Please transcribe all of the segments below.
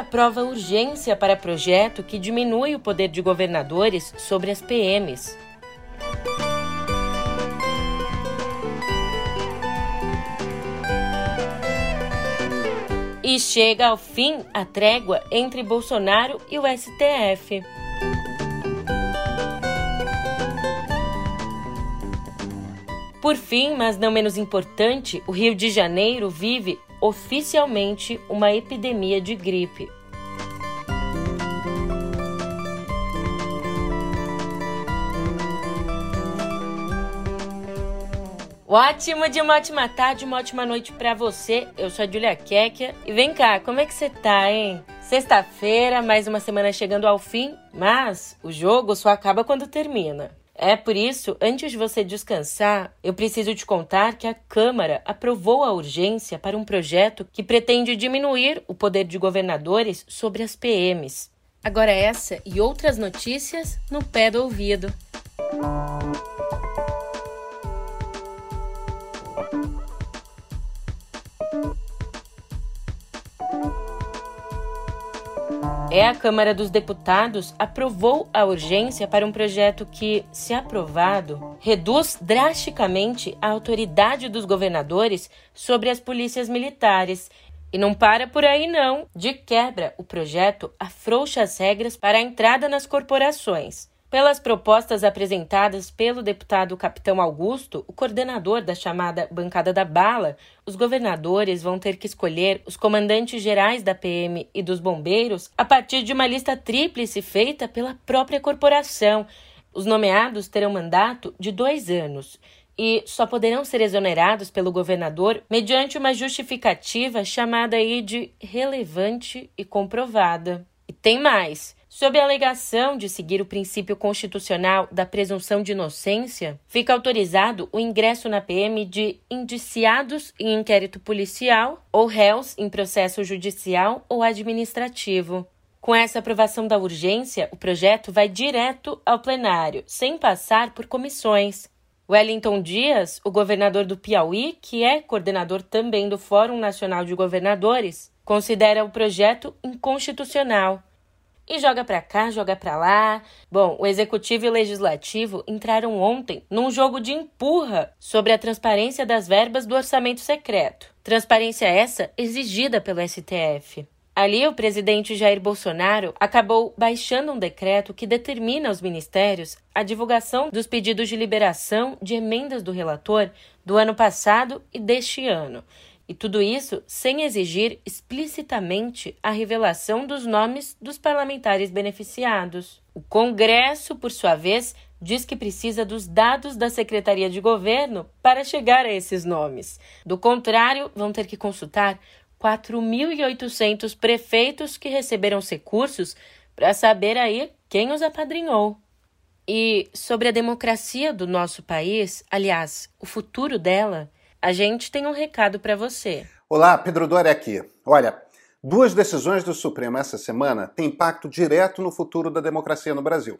Aprova urgência para projeto que diminui o poder de governadores sobre as PMs. E chega ao fim a trégua entre Bolsonaro e o STF. Por fim, mas não menos importante, o Rio de Janeiro vive oficialmente uma epidemia de gripe. Ótimo de uma ótima tarde, uma ótima noite para você. Eu sou a Julia Kekia e vem cá, como é que você tá, hein? Sexta-feira, mais uma semana chegando ao fim, mas o jogo só acaba quando termina. É por isso, antes de você descansar, eu preciso te contar que a Câmara aprovou a urgência para um projeto que pretende diminuir o poder de governadores sobre as PMs. Agora essa e outras notícias no pé do ouvido. É a Câmara dos Deputados aprovou a urgência para um projeto que, se aprovado, reduz drasticamente a autoridade dos governadores sobre as polícias militares. E não para por aí, não. De quebra, o projeto afrouxa as regras para a entrada nas corporações. Pelas propostas apresentadas pelo deputado Capitão Augusto, o coordenador da chamada Bancada da Bala, os governadores vão ter que escolher os comandantes gerais da PM e dos bombeiros a partir de uma lista tríplice feita pela própria corporação. Os nomeados terão mandato de dois anos e só poderão ser exonerados pelo governador mediante uma justificativa chamada aí de relevante e comprovada. E tem mais. Sob a alegação de seguir o princípio constitucional da presunção de inocência, fica autorizado o ingresso na PM de indiciados em inquérito policial ou réus em processo judicial ou administrativo. Com essa aprovação da urgência, o projeto vai direto ao plenário, sem passar por comissões. Wellington Dias, o governador do Piauí, que é coordenador também do Fórum Nacional de Governadores, considera o projeto inconstitucional e joga para cá, joga para lá. Bom, o executivo e o legislativo entraram ontem num jogo de empurra sobre a transparência das verbas do orçamento secreto. Transparência essa exigida pelo STF. Ali, o presidente Jair Bolsonaro acabou baixando um decreto que determina aos ministérios a divulgação dos pedidos de liberação de emendas do relator do ano passado e deste ano. E tudo isso sem exigir explicitamente a revelação dos nomes dos parlamentares beneficiados. O Congresso, por sua vez, diz que precisa dos dados da Secretaria de Governo para chegar a esses nomes. Do contrário, vão ter que consultar 4.800 prefeitos que receberam os recursos para saber aí quem os apadrinhou. E sobre a democracia do nosso país, aliás, o futuro dela, a gente tem um recado para você. Olá, Pedro Dória aqui. Olha, duas decisões do Supremo essa semana têm impacto direto no futuro da democracia no Brasil.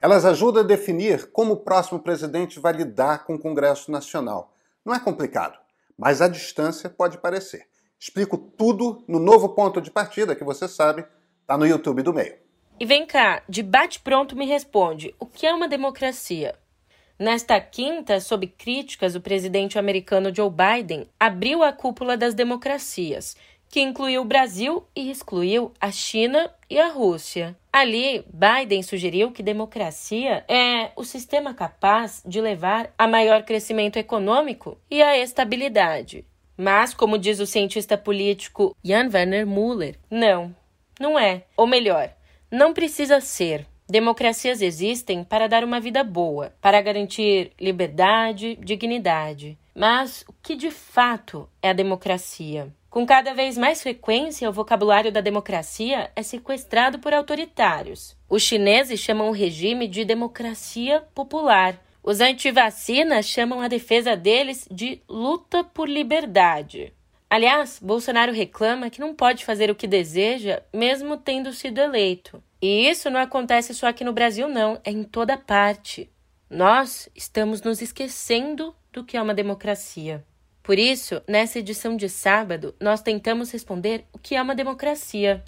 Elas ajudam a definir como o próximo presidente vai lidar com o Congresso Nacional. Não é complicado, mas a distância pode parecer. Explico tudo no novo ponto de partida que você sabe, tá no YouTube do meio. E vem cá, de bate pronto me responde, o que é uma democracia? Nesta quinta, sob críticas, o presidente americano Joe Biden abriu a cúpula das democracias, que incluiu o Brasil e excluiu a China e a Rússia. Ali, Biden sugeriu que democracia é o sistema capaz de levar a maior crescimento econômico e a estabilidade. Mas, como diz o cientista político Jan Werner Müller, não, não é. Ou melhor, não precisa ser. Democracias existem para dar uma vida boa, para garantir liberdade, dignidade. Mas o que de fato é a democracia? Com cada vez mais frequência, o vocabulário da democracia é sequestrado por autoritários. Os chineses chamam o regime de democracia popular. Os antivacinas chamam a defesa deles de luta por liberdade. Aliás, Bolsonaro reclama que não pode fazer o que deseja, mesmo tendo sido eleito. E isso não acontece só aqui no Brasil, não, é em toda parte. Nós estamos nos esquecendo do que é uma democracia. Por isso, nessa edição de sábado, nós tentamos responder o que é uma democracia.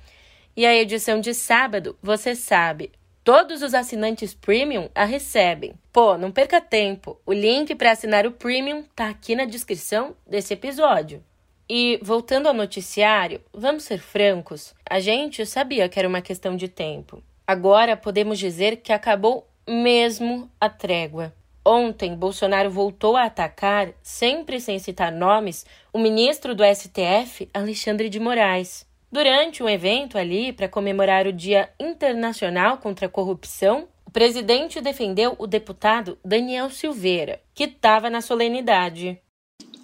E a edição de sábado, você sabe, todos os assinantes premium a recebem. Pô, não perca tempo. O link para assinar o premium tá aqui na descrição desse episódio. E voltando ao noticiário, vamos ser francos, a gente sabia que era uma questão de tempo. Agora podemos dizer que acabou mesmo a trégua. Ontem, Bolsonaro voltou a atacar, sempre sem citar nomes, o ministro do STF, Alexandre de Moraes. Durante um evento ali para comemorar o Dia Internacional contra a Corrupção, o presidente defendeu o deputado Daniel Silveira, que estava na solenidade.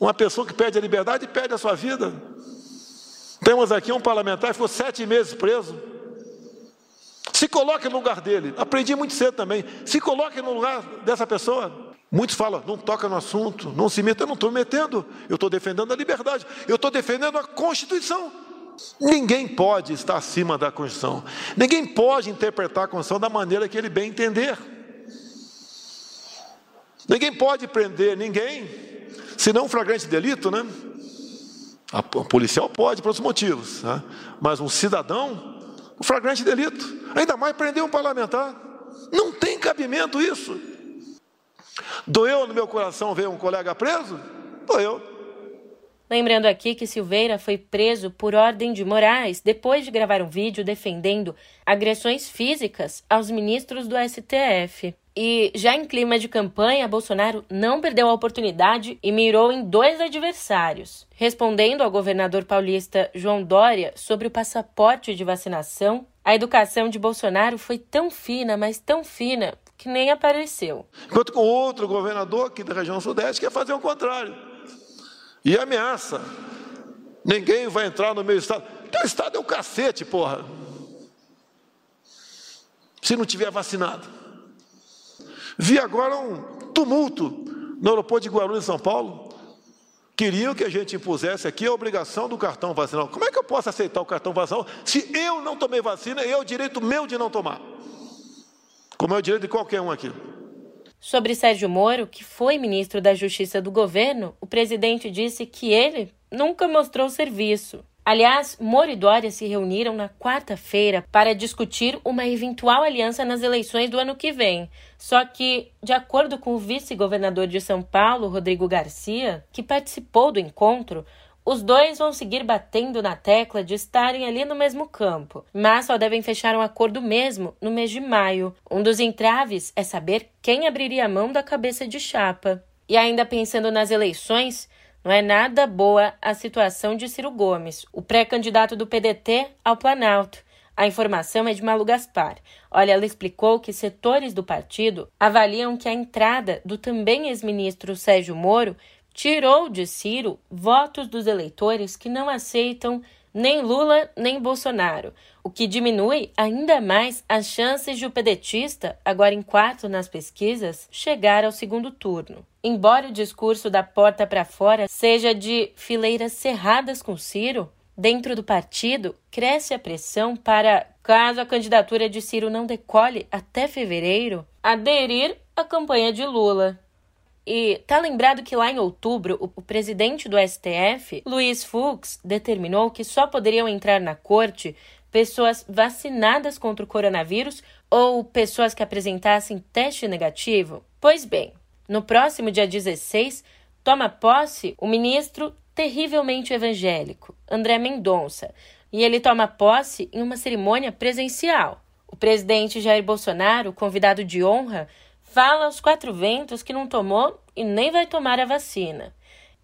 Uma pessoa que perde a liberdade perde a sua vida. Temos aqui um parlamentar que ficou sete meses preso. Se coloque no lugar dele. Aprendi muito cedo também. Se coloque no lugar dessa pessoa. Muitos falam, não toca no assunto, não se meta. Eu não estou metendo, eu estou defendendo a liberdade, eu estou defendendo a Constituição. Ninguém pode estar acima da Constituição. Ninguém pode interpretar a Constituição da maneira que ele bem entender. Ninguém pode prender ninguém se não flagrante delito, né? A policial pode por outros motivos, né? mas um cidadão, um flagrante delito, ainda mais prender um parlamentar. Não tem cabimento isso. Doeu no meu coração ver um colega preso? Doeu. Lembrando aqui que Silveira foi preso por ordem de Moraes depois de gravar um vídeo defendendo agressões físicas aos ministros do STF. E já em clima de campanha, Bolsonaro não perdeu a oportunidade e mirou em dois adversários. Respondendo ao governador paulista João Dória sobre o passaporte de vacinação, a educação de Bolsonaro foi tão fina, mas tão fina, que nem apareceu. Enquanto com outro governador aqui da região sudeste quer fazer o contrário. E ameaça. Ninguém vai entrar no meu estado. Teu estado é o cacete, porra. Se não tiver vacinado. Vi agora um tumulto no aeroporto de Guarulhos, São Paulo. Queriam que a gente impusesse aqui a obrigação do cartão vacinal. Como é que eu posso aceitar o cartão vacinal se eu não tomei vacina e é o direito meu de não tomar? Como é o direito de qualquer um aqui. Sobre Sérgio Moro, que foi ministro da Justiça do governo, o presidente disse que ele nunca mostrou serviço. Aliás, Moro e Dória se reuniram na quarta-feira para discutir uma eventual aliança nas eleições do ano que vem. Só que, de acordo com o vice-governador de São Paulo, Rodrigo Garcia, que participou do encontro, os dois vão seguir batendo na tecla de estarem ali no mesmo campo, mas só devem fechar um acordo mesmo no mês de maio. Um dos entraves é saber quem abriria a mão da cabeça de chapa. E ainda pensando nas eleições, não é nada boa a situação de Ciro Gomes, o pré-candidato do PDT ao Planalto. A informação é de Malu Gaspar. Olha, ela explicou que setores do partido avaliam que a entrada do também ex-ministro Sérgio Moro tirou de Ciro votos dos eleitores que não aceitam nem Lula nem Bolsonaro, o que diminui ainda mais as chances de o pedetista, agora em quarto nas pesquisas, chegar ao segundo turno. Embora o discurso da porta para fora seja de fileiras cerradas com Ciro, dentro do partido cresce a pressão para, caso a candidatura de Ciro não decole até fevereiro, aderir à campanha de Lula. E tá lembrado que lá em outubro, o, presidente do STF, Luiz Fux, determinou que só poderiam entrar na corte pessoas vacinadas contra o coronavírus ou pessoas que apresentassem teste negativo? Pois bem, no próximo dia 16, toma posse o ministro terrivelmente evangélico, André Mendonça, e ele toma posse em uma cerimônia presencial. O presidente Jair Bolsonaro, convidado de honra, fala aos quatro ventos que não tomou e nem vai tomar a vacina.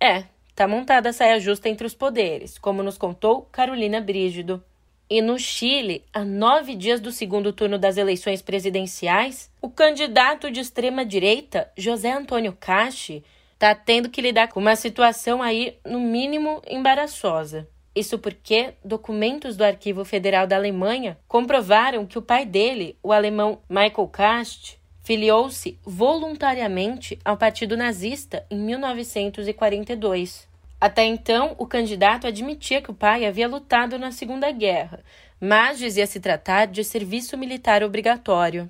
É, tá montada a saia justa entre os poderes, como nos contou Carolina Brígido. E no Chile, a nove dias do segundo turno das eleições presidenciais, o candidato de extrema-direita, José Antônio Cachi, está tendo que lidar com uma situação aí, no mínimo, embaraçosa. Isso porque documentos do Arquivo Federal da Alemanha comprovaram que o pai dele, o alemão Michael Kast, Filiou-se voluntariamente ao Partido Nazista em 1942. Até então, o candidato admitia que o pai havia lutado na Segunda Guerra, mas dizia se tratar de serviço militar obrigatório.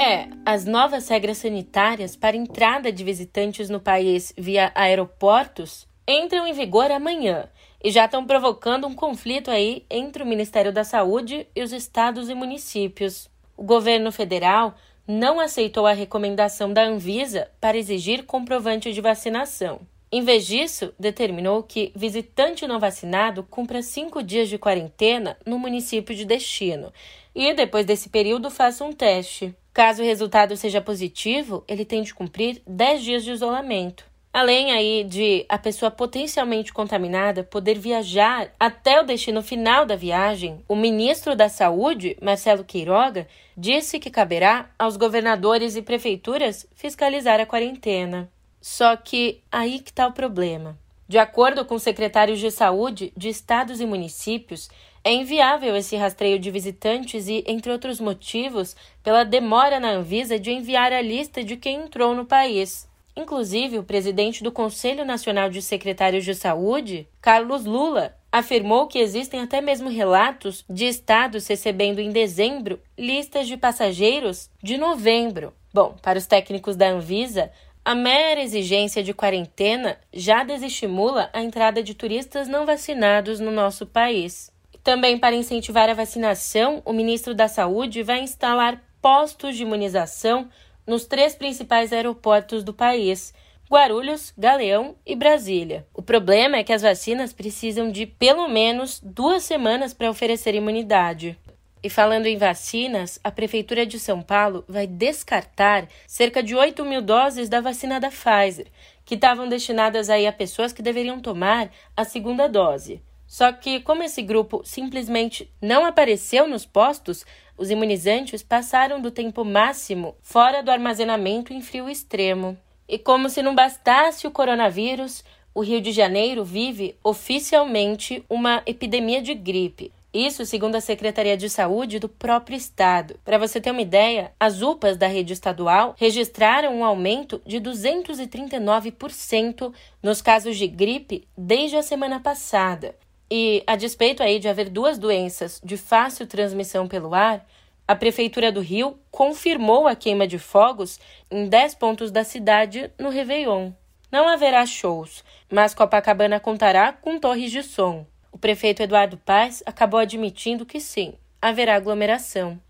É, as novas regras sanitárias para entrada de visitantes no país via aeroportos entram em vigor amanhã e já estão provocando um conflito aí entre o Ministério da Saúde e os estados e municípios. O governo federal não aceitou a recomendação da Anvisa para exigir comprovante de vacinação. Em vez disso, determinou que visitante não vacinado cumpra cinco dias de quarentena no município de destino e, depois desse período, faça um teste. Caso o resultado seja positivo, ele tem de cumprir 10 dias de isolamento. Além aí de a pessoa potencialmente contaminada poder viajar até o destino final da viagem, o ministro da Saúde, Marcelo Queiroga, disse que caberá aos governadores e prefeituras fiscalizar a quarentena. Só que aí que está o problema. De acordo com secretários de saúde de estados e municípios, é inviável esse rastreio de visitantes e, entre outros motivos, pela demora na Anvisa de enviar a lista de quem entrou no país. Inclusive, o presidente do Conselho Nacional de Secretários de Saúde, Carlos Lula, afirmou que existem até mesmo relatos de estados recebendo em dezembro listas de passageiros de novembro. Bom, para os técnicos da Anvisa, a mera exigência de quarentena já desestimula a entrada de turistas não vacinados no nosso país. Também para incentivar a vacinação, o ministro da Saúde vai instalar postos de imunização nos três principais aeroportos do país: Guarulhos, Galeão e Brasília. O problema é que as vacinas precisam de pelo menos duas semanas para oferecer imunidade. E falando em vacinas, a Prefeitura de São Paulo vai descartar cerca de 8 mil doses da vacina da Pfizer, que estavam destinadas aí a pessoas que deveriam tomar a segunda dose. Só que, como esse grupo simplesmente não apareceu nos postos, os imunizantes passaram do tempo máximo fora do armazenamento em frio extremo. E como se não bastasse o coronavírus, o Rio de Janeiro vive oficialmente uma epidemia de gripe. Isso segundo a Secretaria de Saúde do próprio estado. Para você ter uma ideia, as UPAs da rede estadual registraram um aumento de 239% nos casos de gripe desde a semana passada. E, a despeito aí de haver duas doenças de fácil transmissão pelo ar, a Prefeitura do Rio confirmou a queima de fogos em 10 pontos da cidade no Réveillon. Não haverá shows, mas Copacabana contará com torres de som. O prefeito Eduardo Paes acabou admitindo que sim, haverá aglomeração.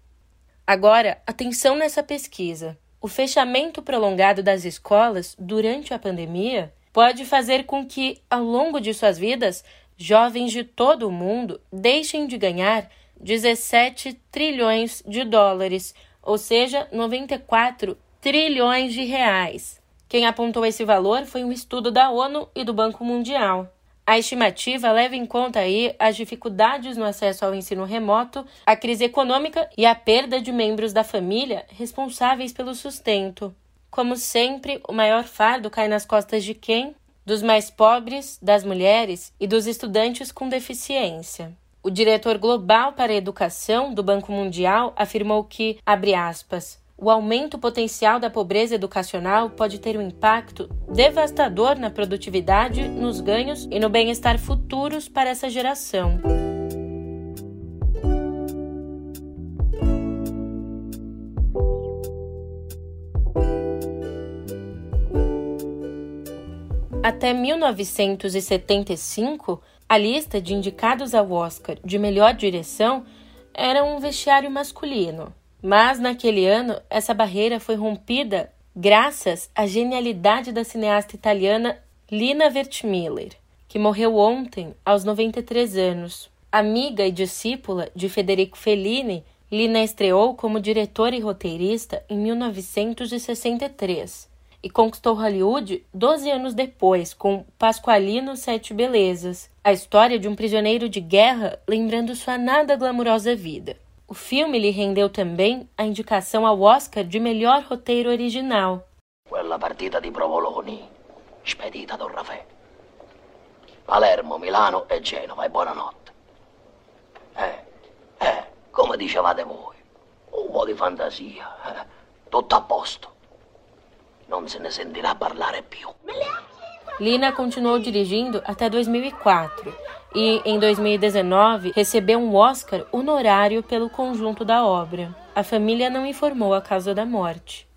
Agora, atenção nessa pesquisa. O fechamento prolongado das escolas durante a pandemia pode fazer com que, ao longo de suas vidas, jovens de todo o mundo deixem de ganhar 17 trilhões de dólares, ou seja, 94 trilhões de reais. Quem apontou esse valor foi um estudo da ONU e do Banco Mundial. A estimativa leva em conta aí as dificuldades no acesso ao ensino remoto, a crise econômica e a perda de membros da família responsáveis pelo sustento. Como sempre, o maior fardo cai nas costas de quem? Dos mais pobres, das mulheres e dos estudantes com deficiência. O diretor global para a educação do Banco Mundial afirmou que, abre aspas, o aumento potencial da pobreza educacional pode ter um impacto devastador na produtividade, nos ganhos e no bem-estar futuros para essa geração. Até 1975, a lista de indicados ao Oscar de melhor direção era um vestiário masculino. Mas naquele ano, essa barreira foi rompida graças à genialidade da cineasta italiana Lina Wertmüller, que morreu ontem aos 93 anos. Amiga e discípula de Federico Fellini, Lina estreou como diretora e roteirista em 1963 e conquistou Hollywood 12 anos depois com Pasqualino Sete Belezas, a história de um prisioneiro de guerra lembrando sua nada glamurosa vida. O filme lhe rendeu também a indicação ao Oscar de melhor roteiro original. Quella partita di Provolone, spedita do Raffaele. Palermo, Milano e Genova e buonanotte. Eh, eh, come dicevate voi, un po' di fantasia, eh, tutto a posto. Non se ne sentirà parlare più. Lina continuou dirigindo até 2004 e, em 2019, recebeu um Oscar honorário pelo conjunto da obra. A família não informou a causa da morte.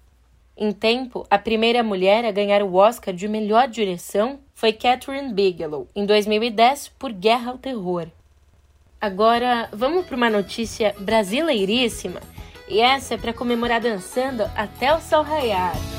Em tempo, a primeira mulher a ganhar o Oscar de melhor direção foi Catherine Bigelow, em 2010, por Guerra ao Terror. Agora, vamos para uma notícia brasileiríssima, e essa é para comemorar dançando até o sol raiar.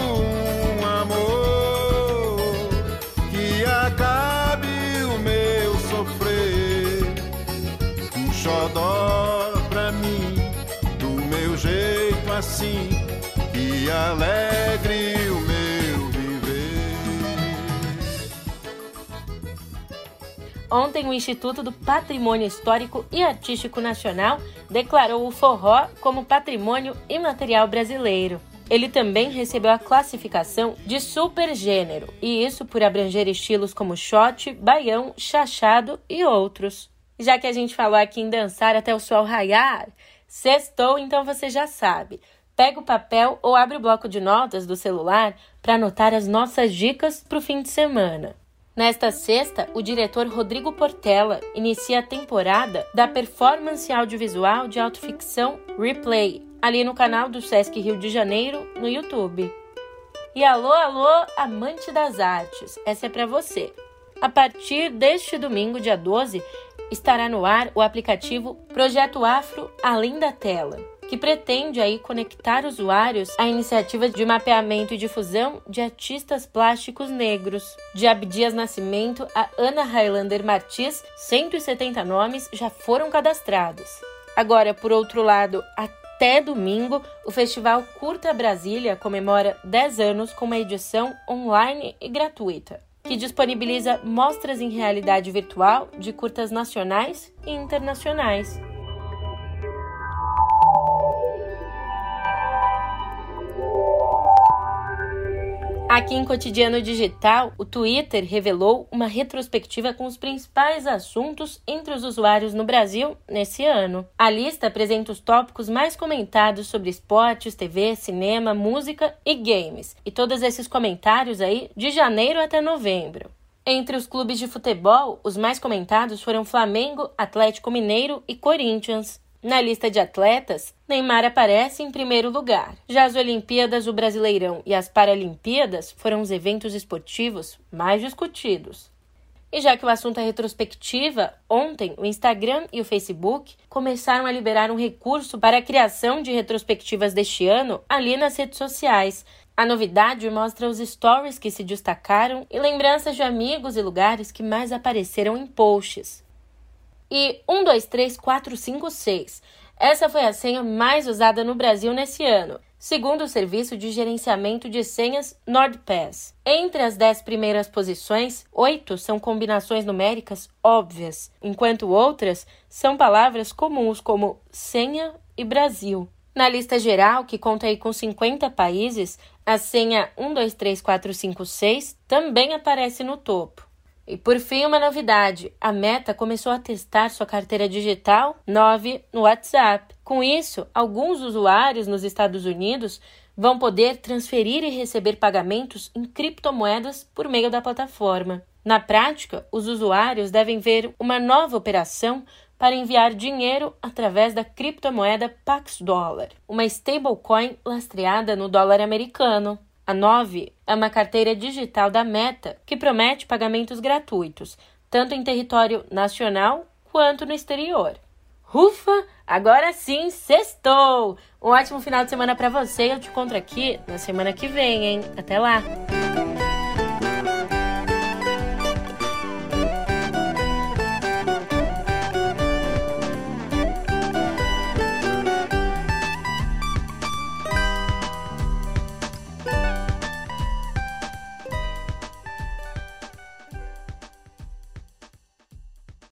assim, alegre o meu viver. Ontem, o Instituto do Patrimônio Histórico e Artístico Nacional declarou o forró como patrimônio imaterial brasileiro. Ele também recebeu a classificação de supergênero, e isso por abranger estilos como shot, baião, chachado e outros. Já que a gente falou aqui em dançar até o sol raiar, sextou, então você já sabe. Pega o papel ou abre o bloco de notas do celular para anotar as nossas dicas para o fim de semana. Nesta sexta, o diretor Rodrigo Portela inicia a temporada da performance audiovisual de autoficção Replay, ali no canal do Sesc Rio de Janeiro, no YouTube. E alô, alô, amante das artes, essa é para você. A partir deste domingo, dia 12, estará no ar o aplicativo Projeto Afro Além da Tela que pretende aí conectar usuários à iniciativa de mapeamento e difusão de artistas plásticos negros. De Abdias Nascimento a Ana Highlander Martins, 170 nomes já foram cadastrados. Agora, por outro lado, até domingo, o Festival Curta Brasília comemora 10 anos com uma edição online e gratuita que disponibiliza mostras em realidade virtual de curtas nacionais e internacionais. Aqui em Cotidiano Digital, o Twitter revelou uma retrospectiva com os principais assuntos entre os usuários no Brasil nesse ano. A lista apresenta os tópicos mais comentados sobre esportes, TV, cinema, música e games, e todos esses comentários aí de janeiro até novembro. Entre os clubes de futebol, os mais comentados foram Flamengo, Atlético Mineiro e Corinthians. Na lista de atletas, Neymar aparece em primeiro lugar. Já as Olimpíadas, o Brasileirão e as Paralimpíadas foram os eventos esportivos mais discutidos. E já que o assunto é retrospectiva, ontem o Instagram e o Facebook começaram a liberar um recurso para a criação de retrospectivas deste ano ali nas redes sociais. A novidade mostra os stories que se destacaram e lembranças de amigos e lugares que mais apareceram em posts e 123456. Essa foi a senha mais usada no Brasil nesse ano, segundo o serviço de gerenciamento de senhas NordPass. Entre as dez primeiras posições, oito são combinações numéricas óbvias, enquanto outras são palavras comuns como senha e Brasil. Na lista geral, que conta aí com 50 países, a senha 123456 também aparece no topo. E por fim, uma novidade: a Meta começou a testar sua carteira digital 9 no WhatsApp. Com isso, alguns usuários nos Estados Unidos vão poder transferir e receber pagamentos em criptomoedas por meio da plataforma. Na prática, os usuários devem ver uma nova operação para enviar dinheiro através da criptomoeda Pax Dollar, uma stablecoin lastreada no dólar americano. A 9 é uma carteira digital da Meta que promete pagamentos gratuitos, tanto em território nacional quanto no exterior. Ufa! Agora sim, sextou! Um ótimo final de semana para você. Eu te encontro aqui na semana que vem, hein? Até lá!